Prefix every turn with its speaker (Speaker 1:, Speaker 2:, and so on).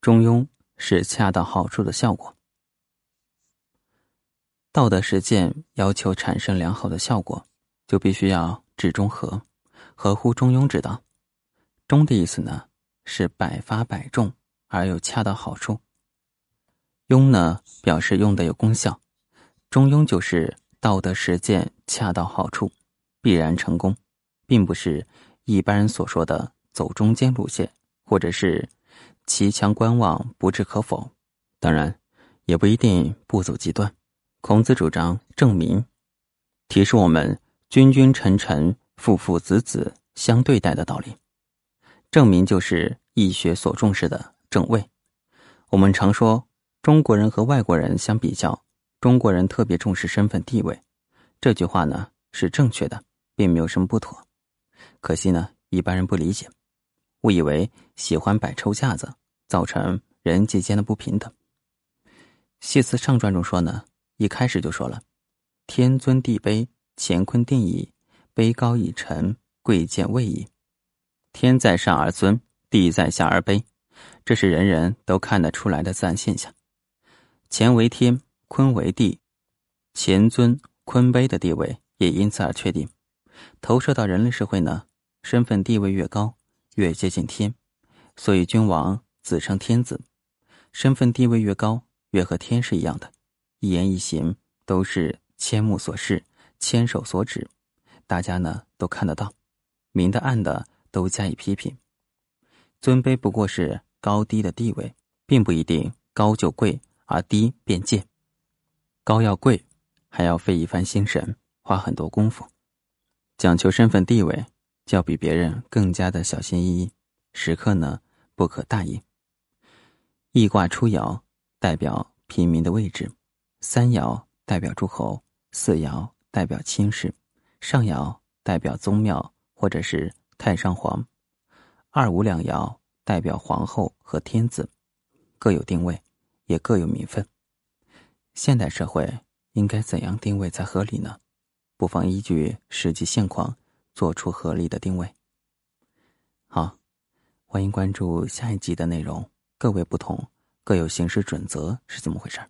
Speaker 1: 中庸是恰到好处的效果。道德实践要求产生良好的效果，就必须要至中和，合乎中庸之道。中的意思呢，是百发百中而又恰到好处。庸呢，表示用的有功效。中庸就是道德实践恰到好处，必然成功，并不是一般人所说的走中间路线，或者是骑墙观望不置可否。当然，也不一定不走极端。孔子主张正名，提示我们君君臣臣、父父子子相对待的道理。正名就是易学所重视的正位。我们常说中国人和外国人相比较，中国人特别重视身份地位。这句话呢是正确的，并没有什么不妥。可惜呢一般人不理解，误以为喜欢摆臭架子，造成人际间的不平等。谢辞上传中说呢。一开始就说了：“天尊地卑，乾坤定矣；卑高以臣，贵贱位矣。天在上而尊，地在下而卑，这是人人都看得出来的自然现象。乾为天，坤为地，乾尊坤卑的地位也因此而确定。投射到人类社会呢，身份地位越高，越接近天，所以君王自称天子。身份地位越高，越和天是一样的。”一言一行都是千目所视，千手所指，大家呢都看得到，明的暗的都加以批评。尊卑不过是高低的地位，并不一定高就贵，而低便贱。高要贵，还要费一番心神，花很多功夫，讲求身份地位，就要比别人更加的小心翼翼，时刻呢不可大意。易卦初爻代表平民的位置。三爻代表诸侯，四爻代表卿士，上爻代表宗庙或者是太上皇，二五两爻代表皇后和天子，各有定位，也各有名分。现代社会应该怎样定位才合理呢？不妨依据实际现况做出合理的定位。好，欢迎关注下一集的内容。各位不同，各有行事准则是怎么回事？